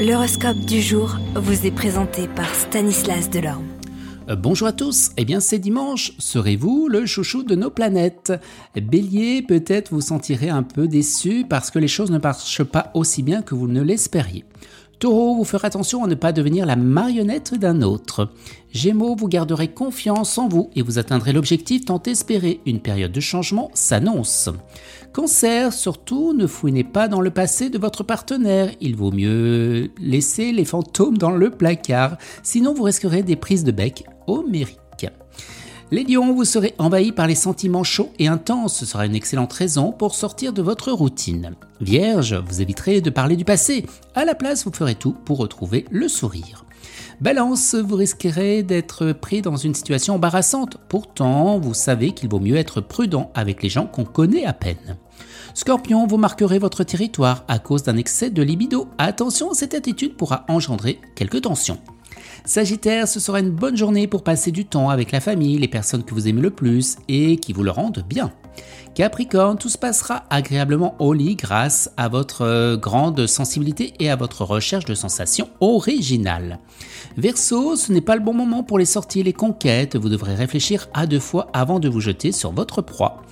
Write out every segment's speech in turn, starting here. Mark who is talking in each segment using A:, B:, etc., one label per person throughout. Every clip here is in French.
A: L'horoscope du jour vous est présenté par Stanislas Delorme.
B: Euh, bonjour à tous, eh bien c'est dimanche, serez-vous le chouchou de nos planètes? Bélier, peut-être vous sentirez un peu déçu parce que les choses ne marchent pas aussi bien que vous ne l'espériez. Taureau, vous ferez attention à ne pas devenir la marionnette d'un autre. Gémeaux, vous garderez confiance en vous et vous atteindrez l'objectif tant espéré. Une période de changement s'annonce. Cancer, surtout, ne fouinez pas dans le passé de votre partenaire. Il vaut mieux laisser les fantômes dans le placard, sinon vous risquerez des prises de bec homériques. Les lions, vous serez envahis par les sentiments chauds et intenses. Ce sera une excellente raison pour sortir de votre routine. Vierge, vous éviterez de parler du passé. À la place, vous ferez tout pour retrouver le sourire. Balance, vous risquerez d'être pris dans une situation embarrassante. Pourtant, vous savez qu'il vaut mieux être prudent avec les gens qu'on connaît à peine. Scorpion, vous marquerez votre territoire à cause d'un excès de libido. Attention, cette attitude pourra engendrer quelques tensions. Sagittaire, ce sera une bonne journée pour passer du temps avec la famille, les personnes que vous aimez le plus et qui vous le rendent bien. Capricorne, tout se passera agréablement au lit grâce à votre euh, grande sensibilité et à votre recherche de sensations originales. Verseau, ce n'est pas le bon moment pour les sorties et les conquêtes, vous devrez réfléchir à deux fois avant de vous jeter sur votre proie.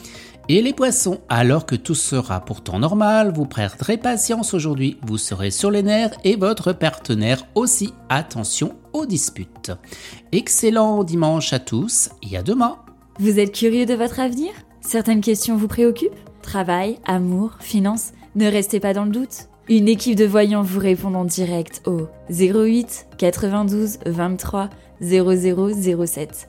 B: Et les poissons, alors que tout sera pourtant normal, vous perdrez patience aujourd'hui, vous serez sur les nerfs et votre partenaire aussi. Attention aux disputes. Excellent dimanche à tous et à demain.
C: Vous êtes curieux de votre avenir? Certaines questions vous préoccupent? Travail, amour, finances? Ne restez pas dans le doute. Une équipe de voyants vous répond en direct au 08 92 23 0007.